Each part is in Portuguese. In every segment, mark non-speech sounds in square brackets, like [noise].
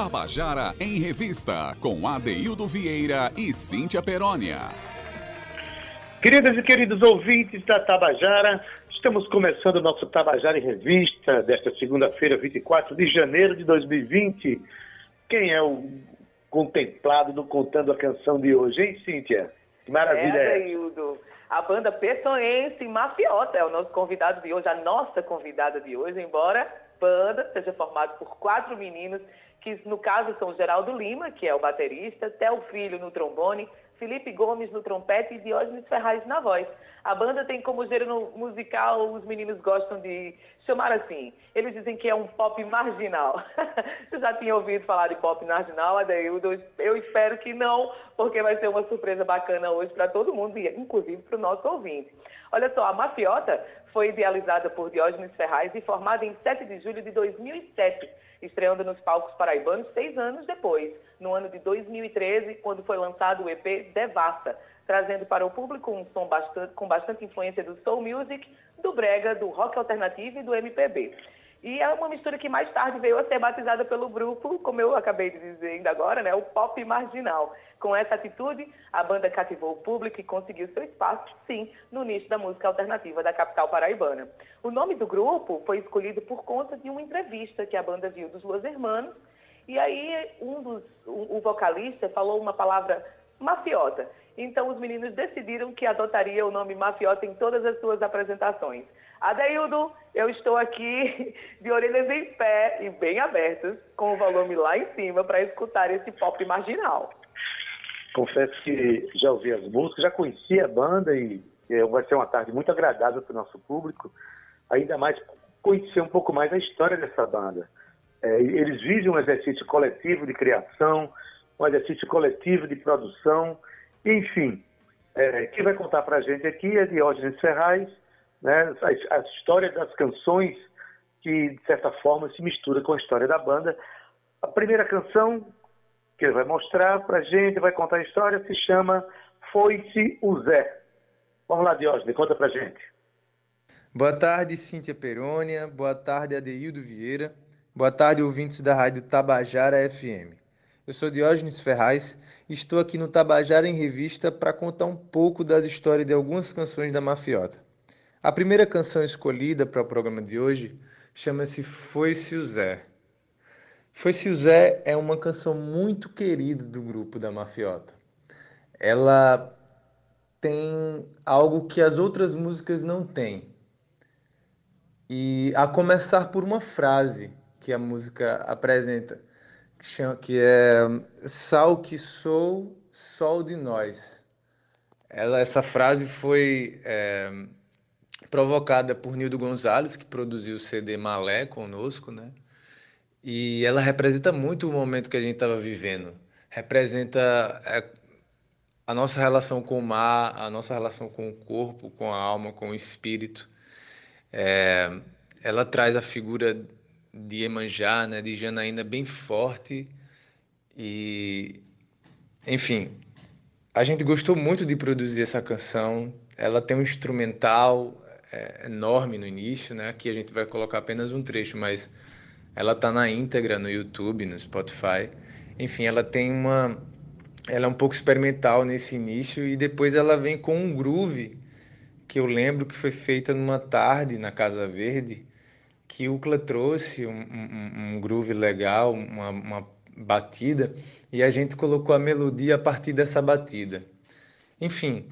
Tabajara em Revista, com Adeildo Vieira e Cíntia Perónia. Queridas e queridos ouvintes da Tabajara, estamos começando o nosso Tabajara em Revista desta segunda-feira, 24 de janeiro de 2020. Quem é o contemplado do Contando a Canção de hoje, hein, Cíntia? Que maravilha é, Adeildo. A banda Pessoense Mafiota é o nosso convidado de hoje, a nossa convidada de hoje, embora banda seja formada por quatro meninos que no caso são Geraldo Lima, que é o baterista, Theo Filho no trombone, Felipe Gomes no trompete e Diógenes Ferraz na voz. A banda tem como gênero musical, os meninos gostam de chamar assim. Eles dizem que é um pop marginal. [laughs] Você já tinha ouvido falar de pop marginal, Adeildo? Eu espero que não, porque vai ser uma surpresa bacana hoje para todo mundo, inclusive para o nosso ouvinte. Olha só, a Mafiota foi idealizada por Diógenes Ferraz e formada em 7 de julho de 2007 estreando nos palcos paraibanos seis anos depois, no ano de 2013, quando foi lançado o EP Devasta, trazendo para o público um som bastante, com bastante influência do soul music, do brega, do rock alternativo e do MPB. E é uma mistura que mais tarde veio a ser batizada pelo grupo, como eu acabei de dizer ainda agora, né, o pop marginal. Com essa atitude, a banda cativou o público e conseguiu seu espaço, sim, no nicho da música alternativa da capital paraibana. O nome do grupo foi escolhido por conta de uma entrevista que a banda viu dos Los Hermanos, e aí um dos, o, o vocalista falou uma palavra mafiota. Então os meninos decidiram que adotaria o nome mafiota em todas as suas apresentações. Adeildo, eu estou aqui de orelhas em pé e bem abertas, com o volume lá em cima, para escutar esse pop marginal. Confesso que já ouvi as músicas, já conheci a banda e vai ser uma tarde muito agradável para o nosso público, ainda mais conhecer um pouco mais a história dessa banda. É, eles vivem um exercício coletivo de criação, um exercício coletivo de produção, enfim. É, quem vai contar para a gente aqui é Diógenes Ferraz, né, a, a, história das canções que, de certa forma, se mistura com a história da banda. A primeira canção que ele vai mostrar para a gente, vai contar a história, se chama Foi-se o Zé. Vamos lá, Diógenes, conta para a gente. Boa tarde, Cíntia Perônia. Boa tarde, Adeildo Vieira. Boa tarde, ouvintes da rádio Tabajara FM. Eu sou Diógenes Ferraz e estou aqui no Tabajara em Revista para contar um pouco das histórias de algumas canções da Mafiota. A primeira canção escolhida para o programa de hoje chama-se Foi-se o Zé. Foi-se o Zé é uma canção muito querida do grupo da Mafiota. Ela tem algo que as outras músicas não têm. E a começar por uma frase que a música apresenta, que é Sal que sou, sol de nós. Ela, essa frase foi é, provocada por Nildo Gonzalez, que produziu o CD Malé conosco, né? E ela representa muito o momento que a gente estava vivendo. Representa é, a nossa relação com o mar, a nossa relação com o corpo, com a alma, com o espírito. É, ela traz a figura de Iemanjá, né, de Janaína bem forte e enfim, a gente gostou muito de produzir essa canção. Ela tem um instrumental é, enorme no início, né? Aqui a gente vai colocar apenas um trecho, mas ela tá na íntegra no YouTube, no Spotify. Enfim, ela tem uma ela é um pouco experimental nesse início e depois ela vem com um groove que eu lembro que foi feita numa tarde na Casa Verde, que o Ucla trouxe um, um, um groove legal, uma, uma batida, e a gente colocou a melodia a partir dessa batida. Enfim,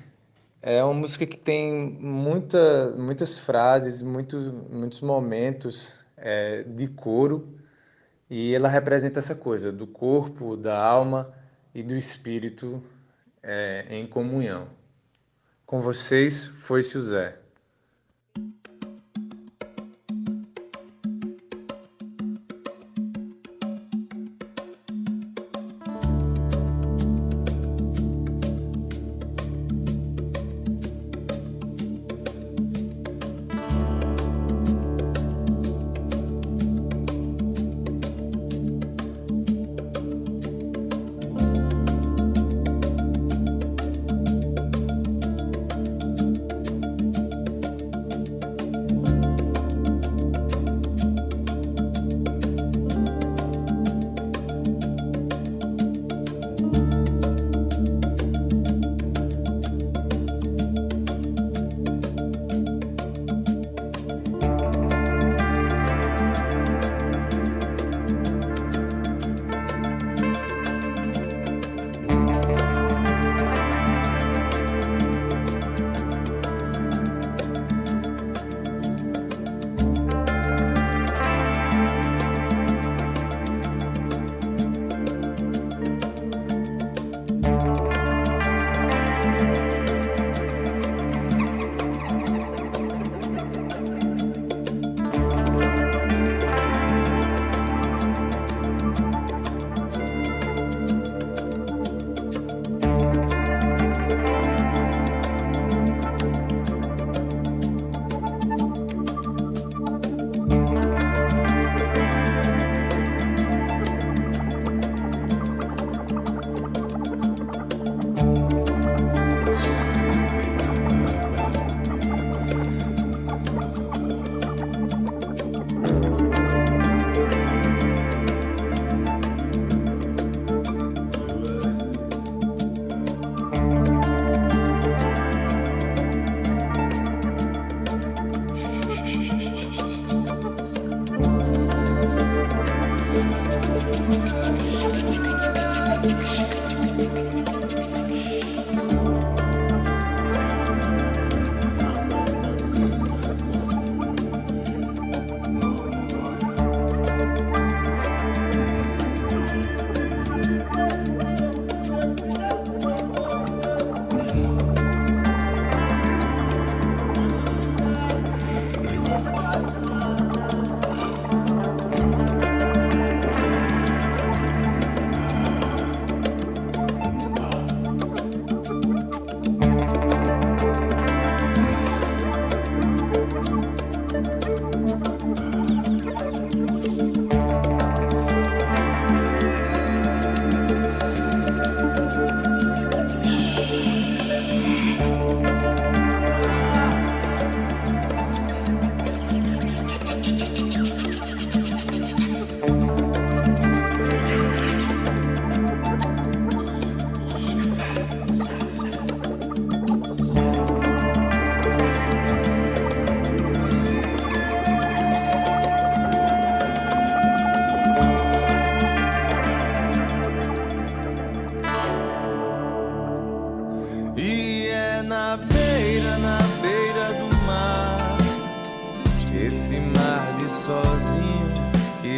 é uma música que tem muita, muitas frases, muitos, muitos momentos é, de coro e ela representa essa coisa do corpo, da alma e do espírito é, em comunhão. Com vocês foi-se o Zé.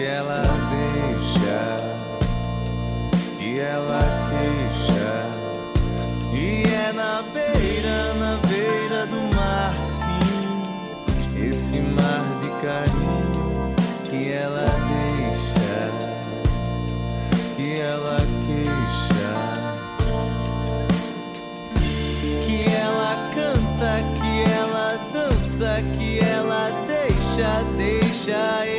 Que ela deixa, que ela queixa. E é na beira, na beira do mar, sim, esse mar de carinho que ela deixa, que ela queixa. Que ela canta, que ela dança, que ela deixa, deixa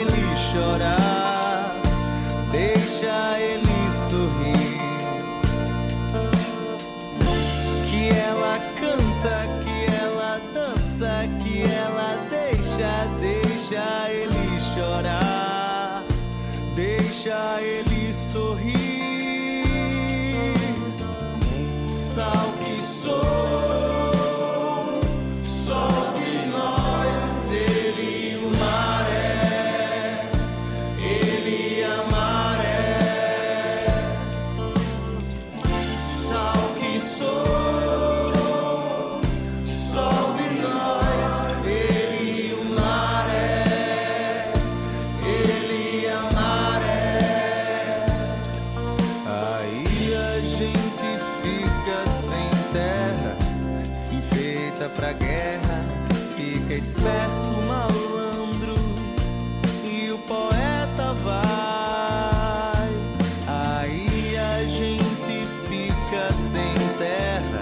esperto, malandro, e o poeta vai. Aí a gente fica sem terra,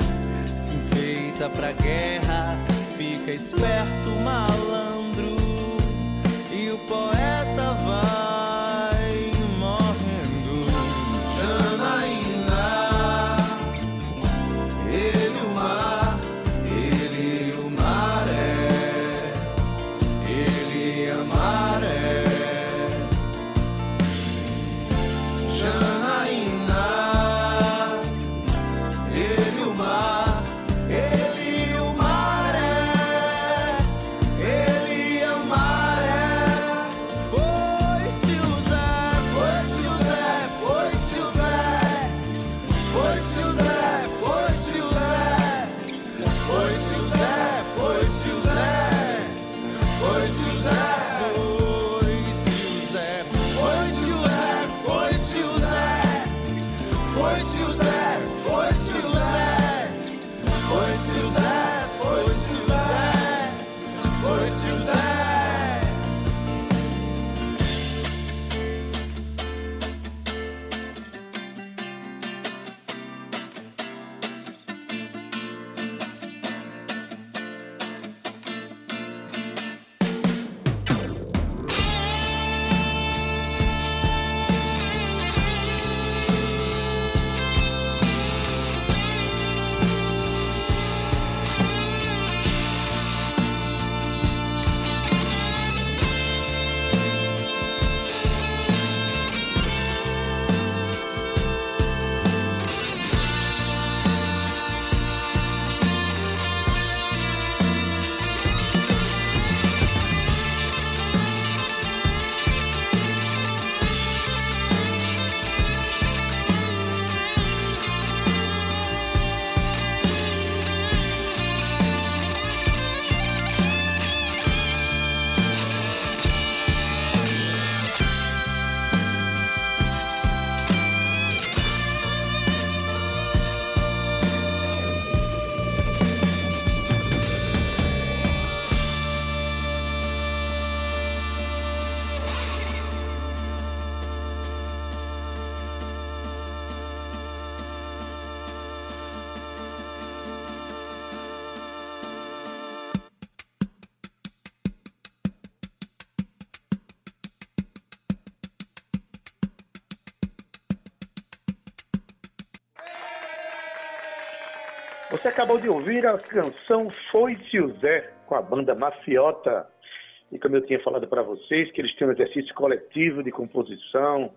se enfeita pra guerra, fica esperto, malandro, Você acabou de ouvir a canção Foi-se com a banda Mafiota. E como eu tinha falado para vocês, que eles têm um exercício coletivo de composição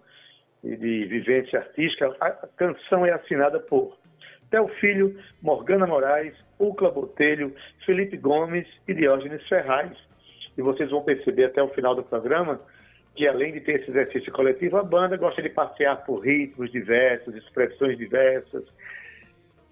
e de vivência artística, a canção é assinada por Theo Filho, Morgana Moraes, Ucla Botelho, Felipe Gomes e Diógenes Ferraz. E vocês vão perceber até o final do programa que além de ter esse exercício coletivo, a banda gosta de passear por ritmos diversos, expressões diversas.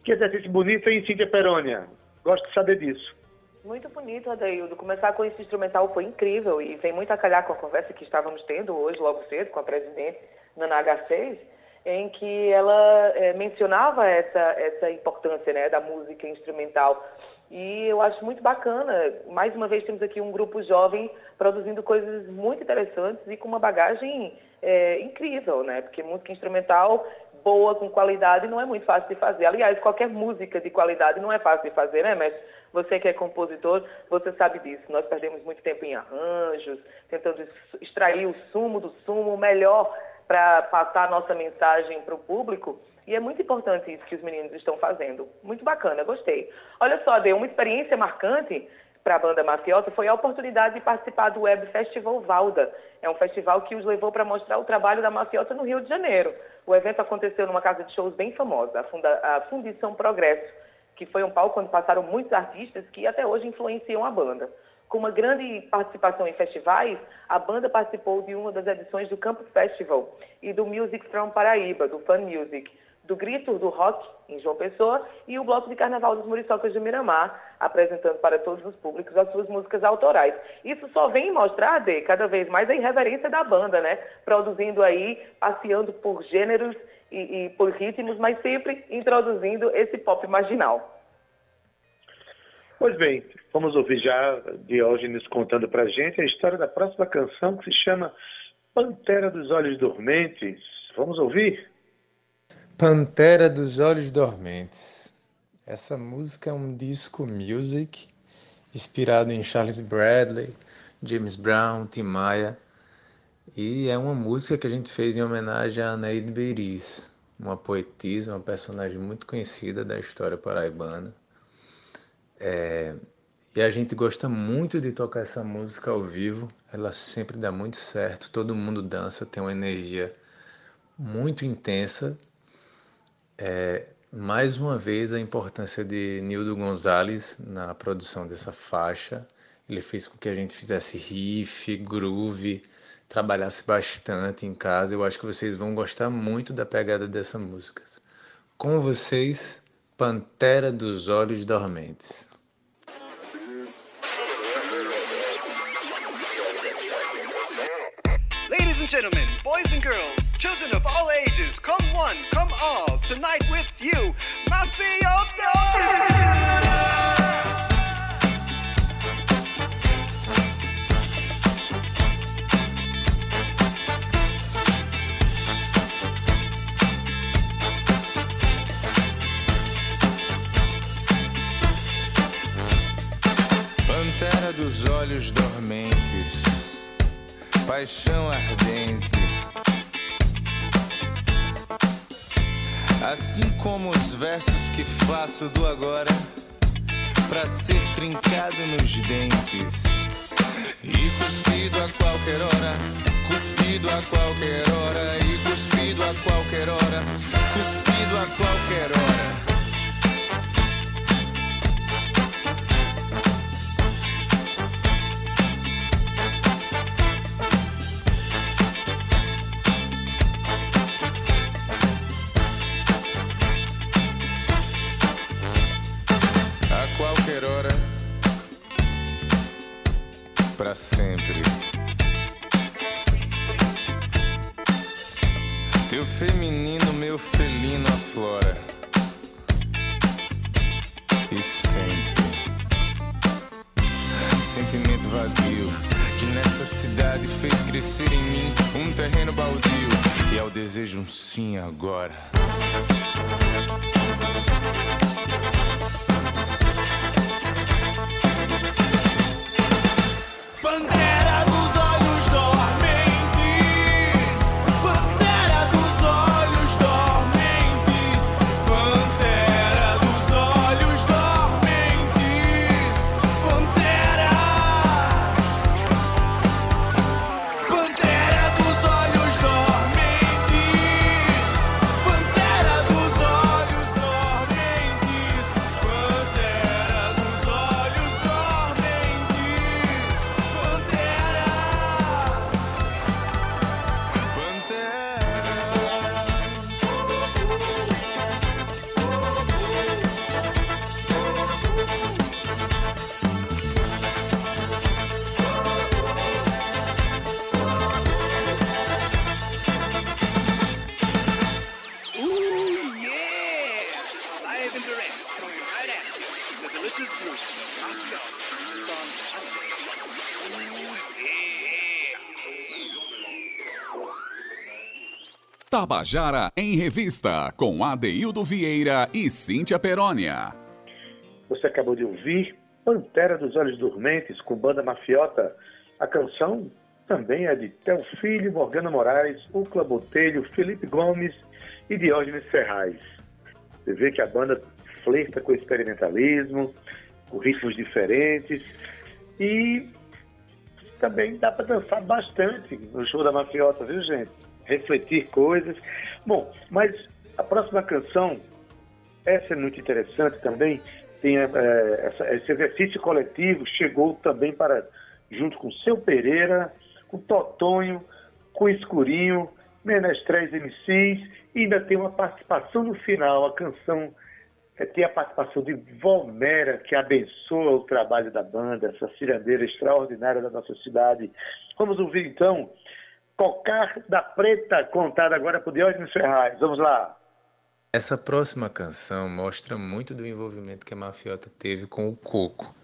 Que exercício bonito, hein, Cíntia Perônia? Gosto de saber disso. Muito bonito, Adaildo. Começar com esse instrumental foi incrível e vem muito a calhar com a conversa que estávamos tendo hoje, logo cedo, com a presidente Nana H6, em que ela é, mencionava essa, essa importância né, da música instrumental. E eu acho muito bacana. Mais uma vez temos aqui um grupo jovem produzindo coisas muito interessantes e com uma bagagem é, incrível, né? Porque música instrumental boa, com qualidade, não é muito fácil de fazer. Aliás, qualquer música de qualidade não é fácil de fazer, né, mestre? Você que é compositor, você sabe disso. Nós perdemos muito tempo em arranjos, tentando extrair o sumo do sumo, o melhor para passar a nossa mensagem para o público. E é muito importante isso que os meninos estão fazendo. Muito bacana, gostei. Olha só, deu uma experiência marcante para a banda Mafiosa foi a oportunidade de participar do Web Festival Valda. É um festival que os levou para mostrar o trabalho da Mafiosa no Rio de Janeiro. O evento aconteceu numa casa de shows bem famosa, a, Funda a Fundição Progresso, que foi um palco onde passaram muitos artistas que até hoje influenciam a banda. Com uma grande participação em festivais, a banda participou de uma das edições do Campus Festival e do Music from Paraíba, do Fun Music, do Grito do Rock, em João Pessoa, e o Bloco de Carnaval dos Muriçocas de Miramar, apresentando para todos os públicos as suas músicas autorais. Isso só vem mostrar, de cada vez mais a irreverência da banda, né? Produzindo aí, passeando por gêneros e, e por ritmos, mas sempre introduzindo esse pop marginal. Pois bem, vamos ouvir já Diógenes contando para gente a história da próxima canção que se chama Pantera dos Olhos Dormentes. Vamos ouvir? Pantera dos Olhos Dormentes. Essa música é um disco music inspirado em Charles Bradley, James Brown, Tim Maia. E é uma música que a gente fez em homenagem a Anaíde Beiriz, uma poetisa, uma personagem muito conhecida da história paraibana. É, e a gente gosta muito de tocar essa música ao vivo, ela sempre dá muito certo, todo mundo dança, tem uma energia muito intensa. É, mais uma vez a importância de Nildo Gonzalez na produção dessa faixa. Ele fez com que a gente fizesse riff, groove, trabalhasse bastante em casa. Eu acho que vocês vão gostar muito da pegada dessa música. Com vocês, Pantera dos Olhos Dormentes. gentlemen, boys and girls, children of all ages, come one, come all, tonight with you, Mafioso! Pantera dos olhos dormentes paixão ardente. Assim como os versos que faço do agora, pra ser trincado nos dentes. E cuspido a qualquer hora, cuspido a qualquer hora, e cuspido a qualquer hora, cuspido a qualquer hora. Desejo um sim agora. Tabajara em Revista, com Adeildo Vieira e Cíntia Perónia. Você acabou de ouvir Pantera dos Olhos Dormentes, com banda mafiota. A canção também é de Tel Filho, Morgana Moraes, Ucla Botelho, Felipe Gomes e Diógenes Ferraz. Você vê que a banda flerta com experimentalismo, com ritmos diferentes e também dá para dançar bastante no show da mafiota, viu gente? Refletir coisas. Bom, mas a próxima canção, essa é muito interessante também, tem é, essa, esse exercício coletivo, chegou também para, junto com Seu Pereira, com Totonho, com Escurinho, Menestréis MCs, e ainda tem uma participação no final, a canção é, tem a participação de Volmera, que abençoa o trabalho da banda, essa cirandeira extraordinária da nossa cidade. Vamos ouvir então Cocar da Preta, contada agora por Diógenes Ferraz. Vamos lá. Essa próxima canção mostra muito do envolvimento que a Mafiota teve com o coco,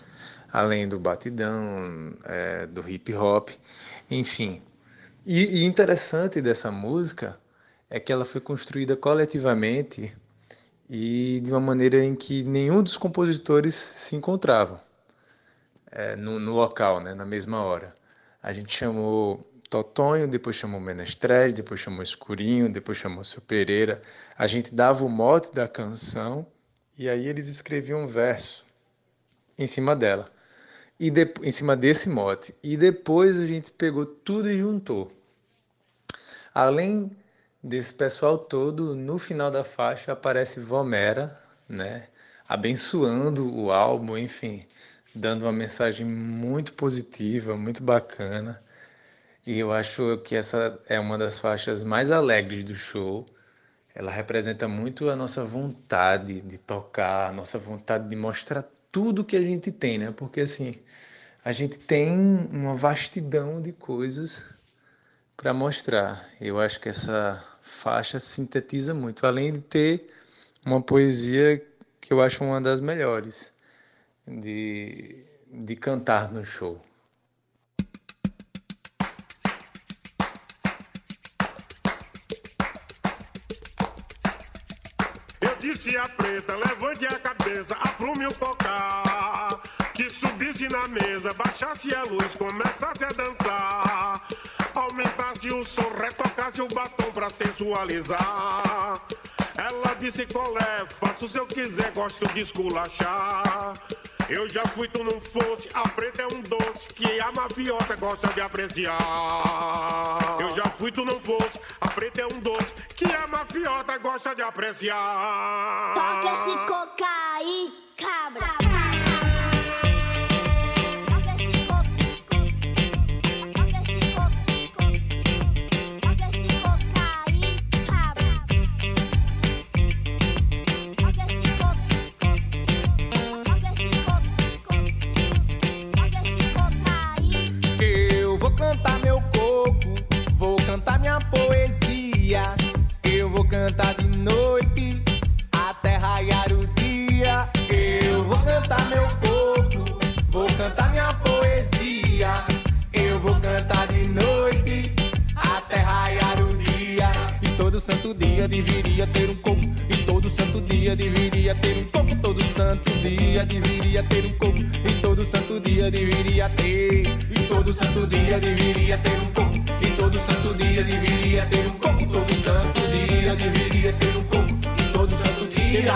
além do batidão, é, do hip hop, enfim. E, e interessante dessa música é que ela foi construída coletivamente e de uma maneira em que nenhum dos compositores se encontravam é, no, no, local, né, na mesma hora. A gente chamou Totonho, depois chamou Menestrés, depois chamou Escurinho, depois chamou Seu Pereira. A gente dava o mote da canção e aí eles escreviam um verso em cima dela, e de, em cima desse mote. E depois a gente pegou tudo e juntou. Além desse pessoal todo, no final da faixa aparece Vomera, né? Abençoando o álbum, enfim, dando uma mensagem muito positiva, muito bacana. E eu acho que essa é uma das faixas mais alegres do show. Ela representa muito a nossa vontade de tocar, a nossa vontade de mostrar tudo que a gente tem, né? Porque assim, a gente tem uma vastidão de coisas para mostrar. Eu acho que essa faixa sintetiza muito, além de ter uma poesia que eu acho uma das melhores de, de cantar no show. Disse a preta, levante a cabeça, aprume o tocar. Que subisse na mesa, baixasse a luz, começasse a dançar. Aumentasse o som, retocasse o batom pra sensualizar. Ela disse colé, faço se eu quiser, gosto de esculachar. Eu já fui, tu não fosse, a preta é um doce que a mafiota gosta de apreciar. Eu já fui, tu não fosse, a preta é um doce que a mafiota gosta de apreciar. Toca esse coca aí, cabra. Santo dia deveria ter um coco. E todo santo dia deveria ter um coco. Todo santo dia deveria ter um coco. E todo santo dia deveria ter. E todo santo dia deveria ter um coco. E todo santo dia deveria ter um coco. Todo santo dia deveria ter um coco. E todo santo dia.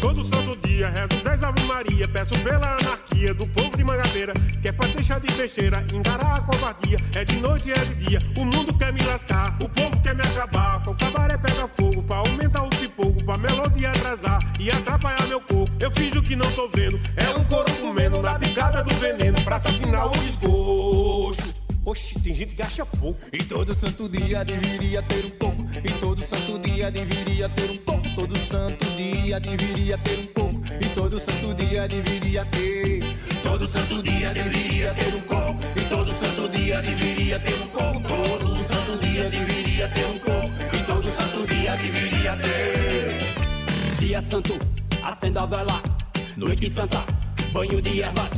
Todo santo dia rezo 10 Ave Maria. Peço pela anarquia do povo de Mangabeira. Que é pra deixar de besteira, encarar a covardia. É de noite e é de dia. O mundo quer me lascar, o povo quer me acabar. O cabaré pega fogo pra aumentar o pipoco. Pra melodia atrasar e atrapalhar meu corpo. Eu fiz o que não tô vendo. É um couro comendo na picada do veneno. Pra assassinar o desgosto. Oxi, tem gente que acha pouco. E todo santo dia deveria ter um coco. E todo santo dia deveria ter um coco. Todo santo dia deveria ter um coco. E todo santo dia deveria ter. Todo santo dia deveria ter um coco. E todo santo dia deveria ter um coco. Todo santo dia deveria ter um coco. E todo santo dia deveria ter. dia santo, acenda a vela. Noite santa, banho de ervas.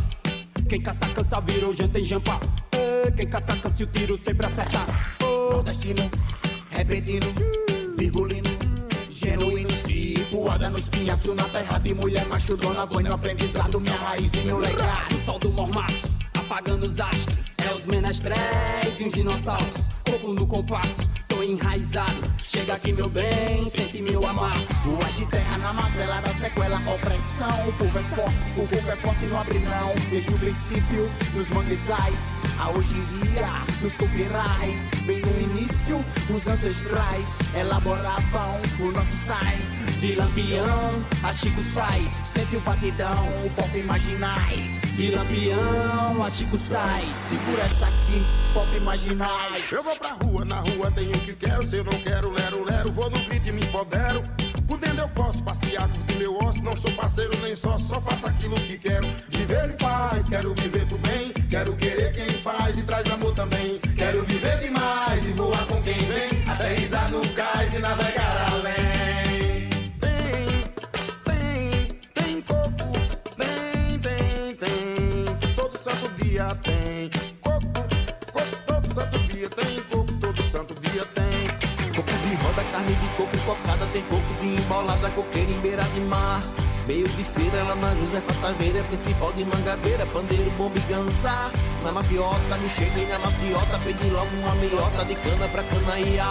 Quem caça cansa virou janta em jampa. Quem caça cansa o tiro sempre acerta. Nordestino, repentino, virgulino, genuíno, situada no espinhaço, na terra de mulher macho, dona, foi no aprendizado, minha raiz e meu legado. O sol do mormaço, apagando os astros. É os menestréis e os dinossauros. Corpo no compasso, enraizado. Chega aqui, meu bem, sente meu amasso. Ruas de terra na mazela da sequela, opressão. O povo é forte, o povo é forte, não abre não. Desde o princípio, nos manguezais, a hoje em dia, nos coqueirais. Bem no início, os ancestrais elaboravam o nosso sais. De lampião a Chico Sais. Sente o batidão, o pop imaginais. De lampião a Chico Sais. Segura essa aqui, pop imaginais. Eu vou pra rua, na rua tenho que quero. Se eu não quero, lero, lero, vou no grito e me empodero. Por dentro eu posso passear, curtir meu osso. Não sou parceiro nem só, só faço aquilo que quero. Viver em paz, quero viver pro bem. Quero querer quem faz e traz amor também. Quero viver demais e voar com quem mar. Meio de feira, lá na Josefa Taveira, principal de Mangabeira, pandeiro, bomba e ganzá. Na mafiota, me cheguei na maciota, pedi logo uma meiota de cana pra canaia.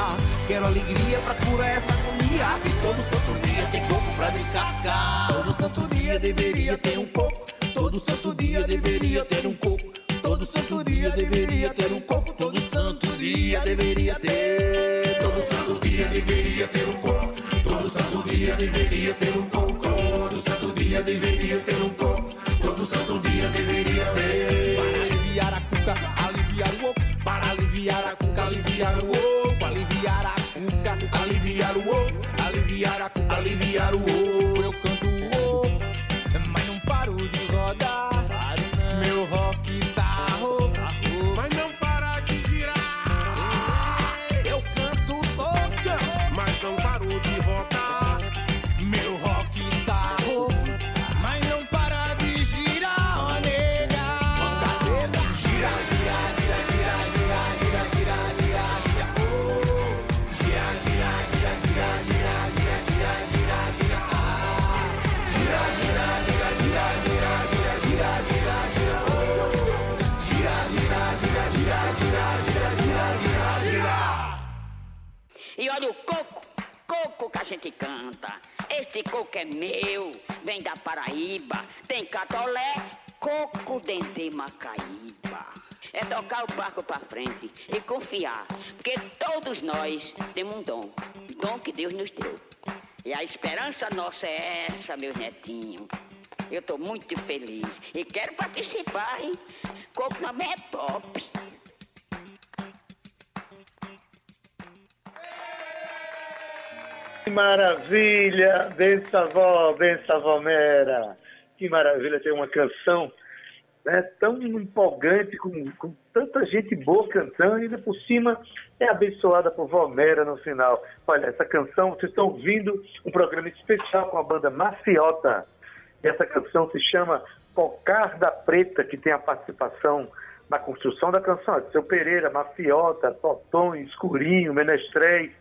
Quero alegria pra curar essa agonia, que todo santo dia tem coco pra descascar. Todo santo dia deveria ter um coco, todo santo dia deveria ter um coco. Todo santo dia deveria ter um coco, todo santo dia deveria ter. Todo santo dia deveria ter um coco, todo santo dia deveria ter um coco. Dia deveria ter um coco, todo santo dia deveria ter. Para aliviar a cuca, aliviar o oco, para aliviar a cuca, aliviar o oco, aliviar a cuca, aliviar o oco, aliviar a cuca, aliviar o oco. Gente canta. Este coco é meu, vem da Paraíba. Tem catolé, coco dente Macaíba. É tocar o barco pra frente e confiar. Porque todos nós temos um dom, dom que Deus nos deu. E a esperança nossa é essa, meus netinhos. Eu tô muito feliz e quero participar, hein? Coco também é pop. Que maravilha! Benção, avó, benção, avó Mera. Que maravilha ter uma canção né, tão empolgante, com, com tanta gente boa cantando, e ainda por cima é abençoada por Vó Mera no final. Olha, essa canção, vocês estão ouvindo um programa especial com a banda Maciota. E essa canção se chama Cocar da Preta, que tem a participação na construção da canção. Seu Pereira, Maciota, Totões, Escurinho, Menestréis.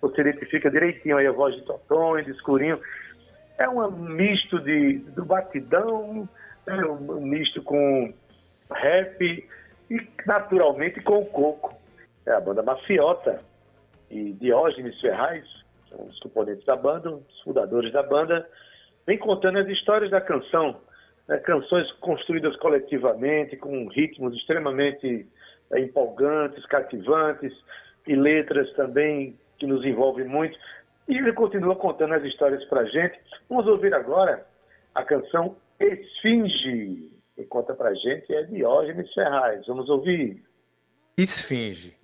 Você identifica direitinho aí a voz de Totões, de Escurinho. É um misto de, do batidão, é um, misto com rap e naturalmente com o coco. É a banda Maciota e Diógenes Ferraz, são os componentes da banda, os fundadores da banda, vem contando as histórias da canção, né, canções construídas coletivamente, com ritmos extremamente é, empolgantes, cativantes, e letras também que nos envolvem muito. E ele continua contando as histórias para gente. Vamos ouvir agora a canção Esfinge. Quem conta para gente é Diógenes Ferraz. Vamos ouvir. Esfinge.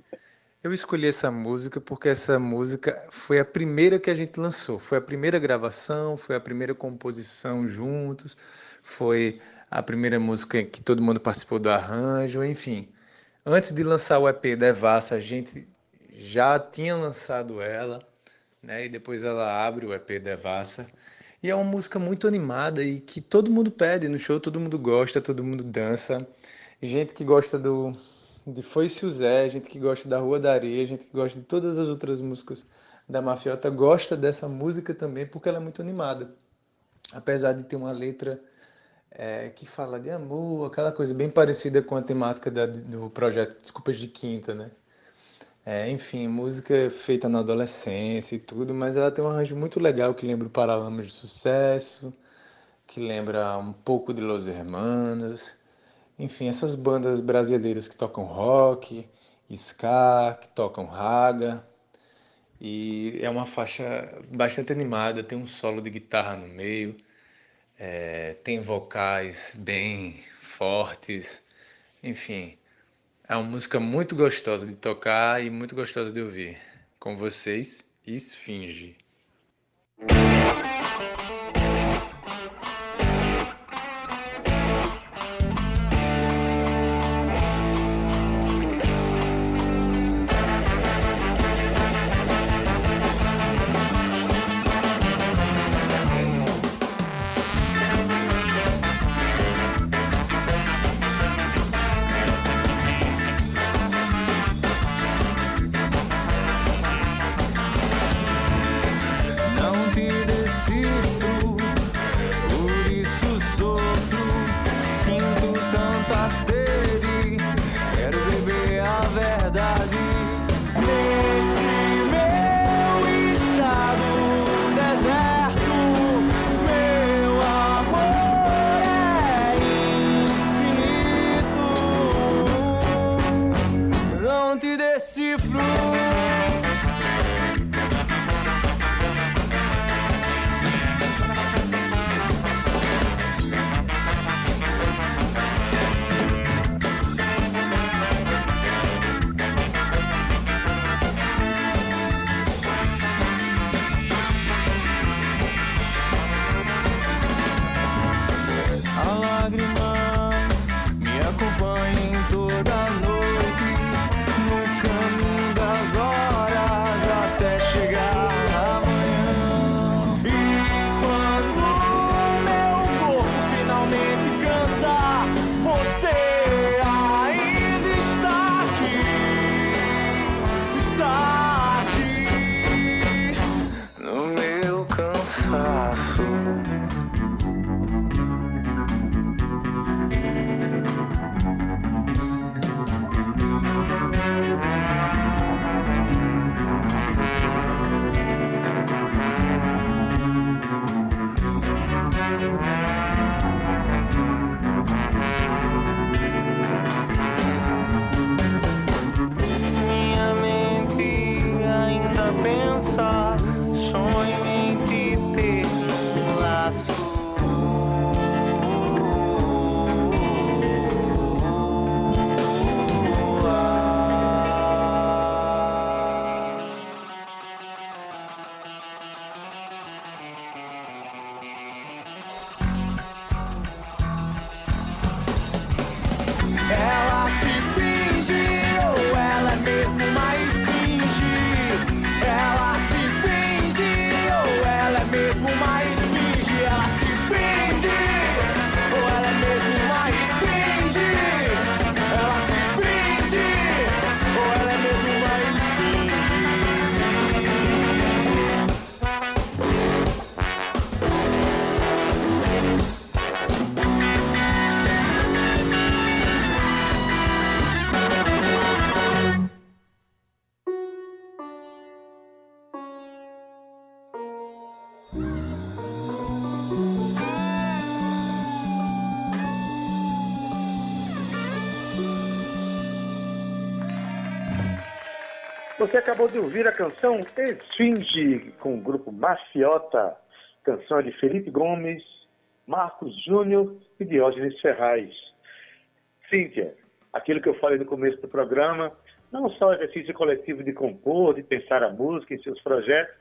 Eu escolhi essa música porque essa música foi a primeira que a gente lançou. Foi a primeira gravação, foi a primeira composição juntos, foi a primeira música que todo mundo participou do arranjo, enfim. Antes de lançar o EP Devassa, a gente já tinha lançado ela, né? E depois ela abre o EP Devassa. E é uma música muito animada e que todo mundo pede no show, todo mundo gosta, todo mundo dança. Gente que gosta do de Foi-se o Zé, gente que gosta da Rua da Areia, gente que gosta de todas as outras músicas da Mafiota, gosta dessa música também porque ela é muito animada. Apesar de ter uma letra é, que fala de amor, aquela coisa bem parecida com a temática da, do projeto Desculpas de Quinta, né? É, enfim, música feita na adolescência e tudo, mas ela tem um arranjo muito legal que lembra o Paralamas de Sucesso, que lembra um pouco de Los Hermanos, enfim, essas bandas brasileiras que tocam rock, ska, que tocam raga. E é uma faixa bastante animada, tem um solo de guitarra no meio, é, tem vocais bem fortes, enfim. É uma música muito gostosa de tocar e muito gostosa de ouvir. Com vocês, Esfinge. Você acabou de ouvir a canção Esfinge, com o grupo Maciota, canção de Felipe Gomes, Marcos Júnior e Diógenes Ferraz. Cíntia, aquilo que eu falei no começo do programa, não só o exercício coletivo de compor, de pensar a música em seus projetos,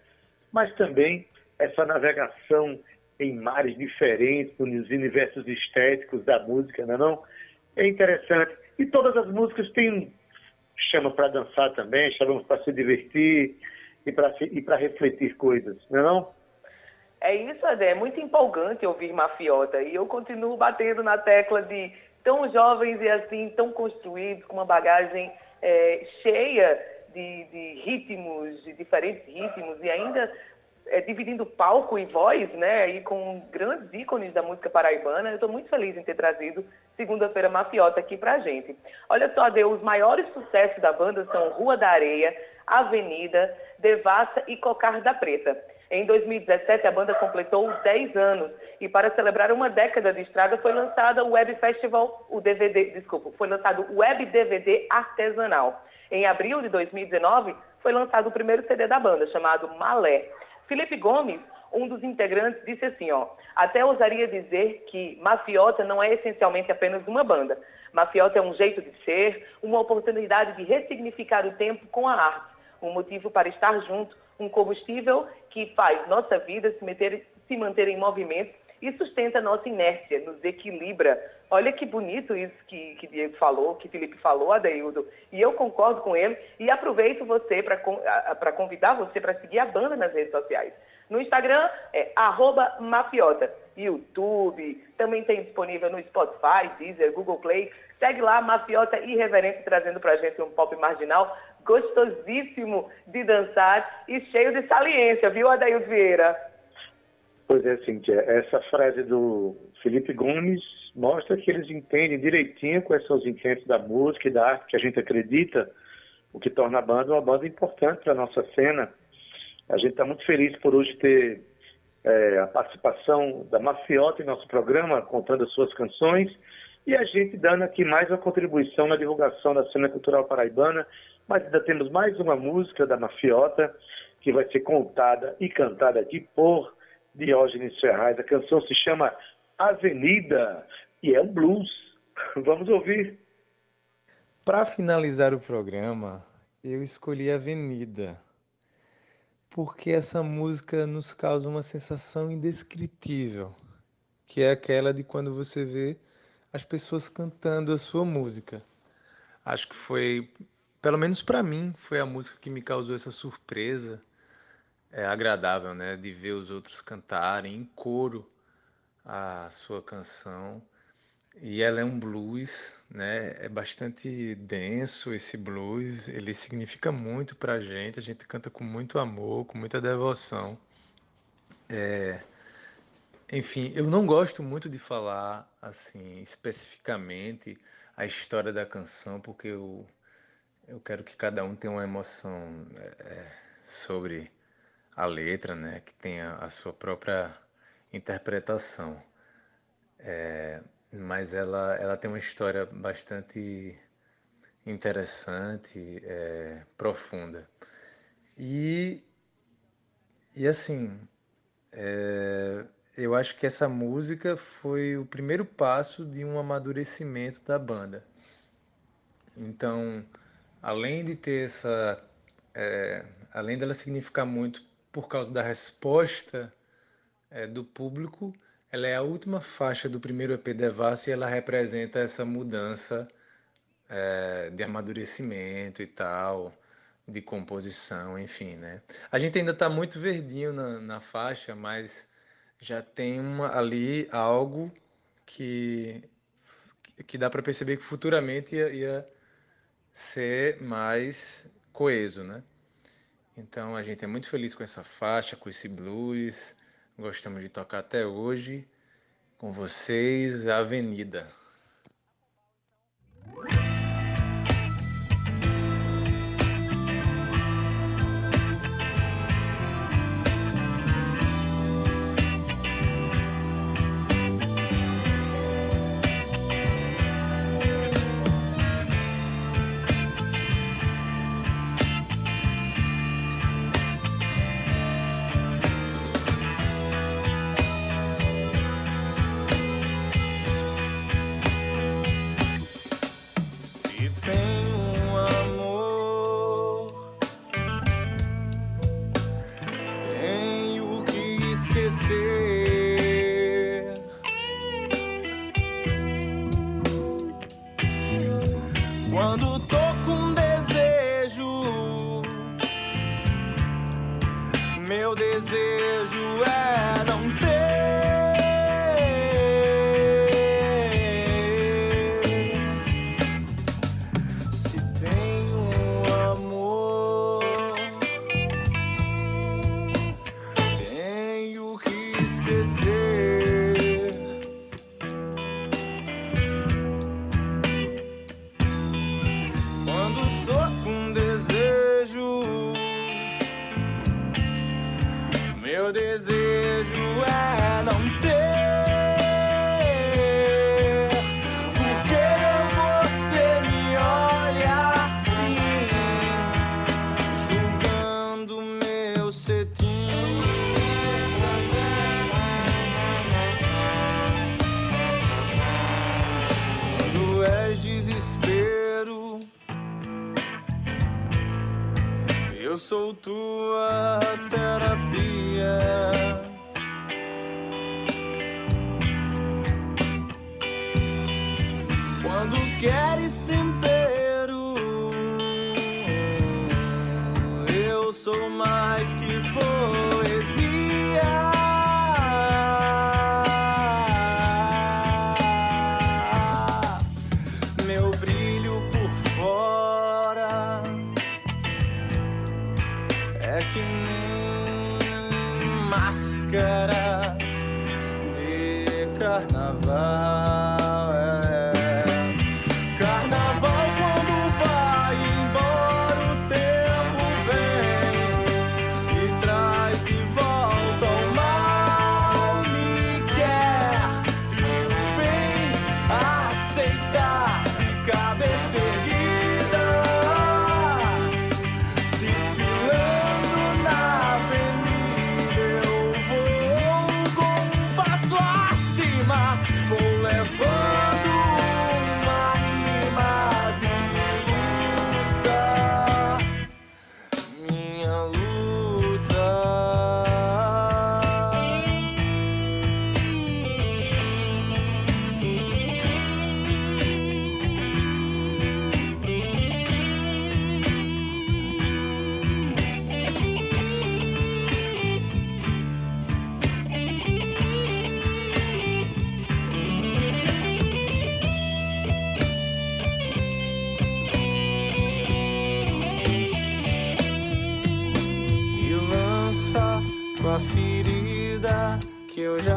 mas também essa navegação em mares diferentes, nos universos estéticos da música, não é não? É interessante. E todas as músicas têm chama para dançar também, chamamos para se divertir e para e refletir coisas, não é não? É isso, Adé. É muito empolgante ouvir Mafiota. E eu continuo batendo na tecla de tão jovens e assim, tão construídos, com uma bagagem é, cheia de, de, ritmos, de diferentes ritmos, e ainda é, dividindo palco e voz, né? E com grandes ícones da música paraibana. Eu estou muito feliz em ter trazido Segunda-feira Mafiota aqui pra gente. Olha só, Adê, os maiores sucessos da banda são Rua da Areia, Avenida, Devassa e Cocar da Preta. Em 2017, a banda completou 10 anos e para celebrar uma década de estrada foi lançada o Web Festival, o DVD, desculpa, foi lançado o Web DVD Artesanal. Em abril de 2019, foi lançado o primeiro CD da banda, chamado Malé. Felipe Gomes, um dos integrantes, disse assim, ó, até ousaria dizer que Mafiota não é essencialmente apenas uma banda. Mafiota é um jeito de ser, uma oportunidade de ressignificar o tempo com a arte, um motivo para estar junto, um combustível que faz nossa vida se, meter, se manter em movimento e sustenta nossa inércia, nos equilibra. Olha que bonito isso que, que Diego falou, que Felipe falou, Adeildo. E eu concordo com ele e aproveito você para convidar você para seguir a banda nas redes sociais. No Instagram é arroba mafiota. YouTube, também tem disponível no Spotify, Deezer, Google Play. Segue lá, Mafiota Irreverente, trazendo pra gente um pop marginal gostosíssimo de dançar e cheio de saliência, viu, Adair Vieira? Pois é, Cíntia, essa frase do Felipe Gomes mostra que eles entendem direitinho quais são os intentos da música e da arte que a gente acredita, o que torna a banda uma banda importante para a nossa cena. A gente está muito feliz por hoje ter é, a participação da Mafiota em nosso programa, contando as suas canções, e a gente dando aqui mais uma contribuição na divulgação da cena cultural paraibana mas ainda temos mais uma música da Mafiota que vai ser contada e cantada aqui por Diógenes Ferraz. A canção se chama Avenida e é um blues. [laughs] Vamos ouvir. Para finalizar o programa, eu escolhi Avenida, porque essa música nos causa uma sensação indescritível, que é aquela de quando você vê as pessoas cantando a sua música. Acho que foi pelo menos para mim, foi a música que me causou essa surpresa é, agradável, né? De ver os outros cantarem em coro a sua canção. E ela é um blues, né? É bastante denso esse blues. Ele significa muito pra gente. A gente canta com muito amor, com muita devoção. É... Enfim, eu não gosto muito de falar assim especificamente a história da canção, porque eu eu quero que cada um tenha uma emoção é, sobre a letra, né? Que tenha a sua própria interpretação. É, mas ela, ela tem uma história bastante interessante, é, profunda. E, e assim, é, eu acho que essa música foi o primeiro passo de um amadurecimento da banda. Então, além de ter essa. É, além dela significar muito por causa da resposta é, do público, ela é a última faixa do primeiro EP Devassa e ela representa essa mudança é, de amadurecimento e tal, de composição, enfim, né? A gente ainda está muito verdinho na, na, faixa, mas já tem uma, ali algo que, que dá para perceber que futuramente ia, ia ser mais coeso, né? Então a gente é muito feliz com essa faixa, com esse blues. Gostamos de tocar até hoje com vocês, Avenida. você. Quando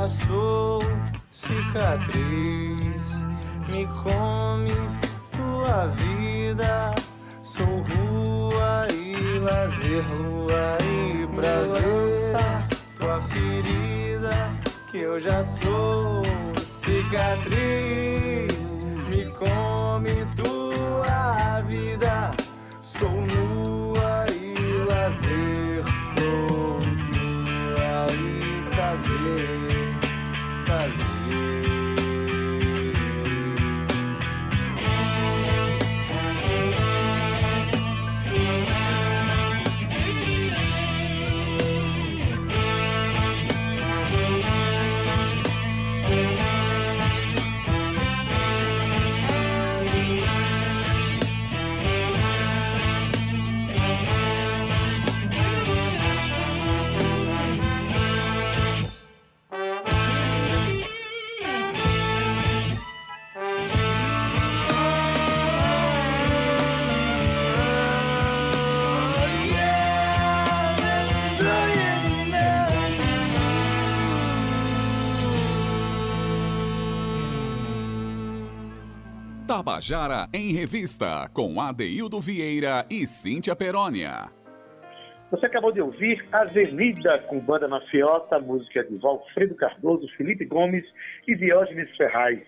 que eu já sou cicatriz. Me come Tabajara em Revista, com Adeildo Vieira e Cíntia Perónia. Você acabou de ouvir Avenida com banda mafiota, música de Valfredo Cardoso, Felipe Gomes e Diógenes Ferraz.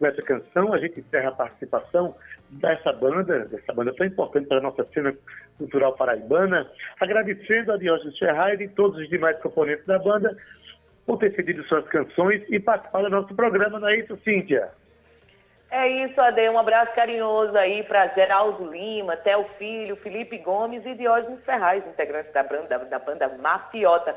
Com essa canção, a gente encerra a participação dessa banda, dessa banda tão importante para a nossa cena cultural paraibana, agradecendo a Diógenes Ferraz e todos os demais componentes da banda por ter cedido suas canções e participar do nosso programa, não é isso, Cíntia? É isso, Ade. Um abraço carinhoso aí para Geraldo Lima, Theo Filho, Felipe Gomes e Diógenes Ferraz, integrantes da banda, da banda Mafiota.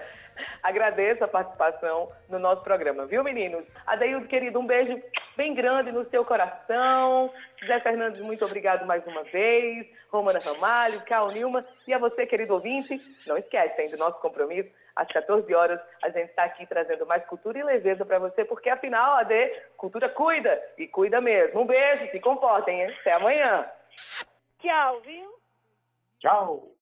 Agradeço a participação no nosso programa, viu, meninos? Adeildo, querido, um beijo bem grande no seu coração. Zé Fernandes, muito obrigado mais uma vez. Romana Ramalho, Cal Nilma. E a você, querido ouvinte, não esquece, hein, do nosso compromisso. Às 14 horas, a gente está aqui trazendo mais cultura e leveza para você, porque afinal, a D, cultura cuida e cuida mesmo. Um beijo, se comportem, hein? Até amanhã. Tchau, viu? Tchau.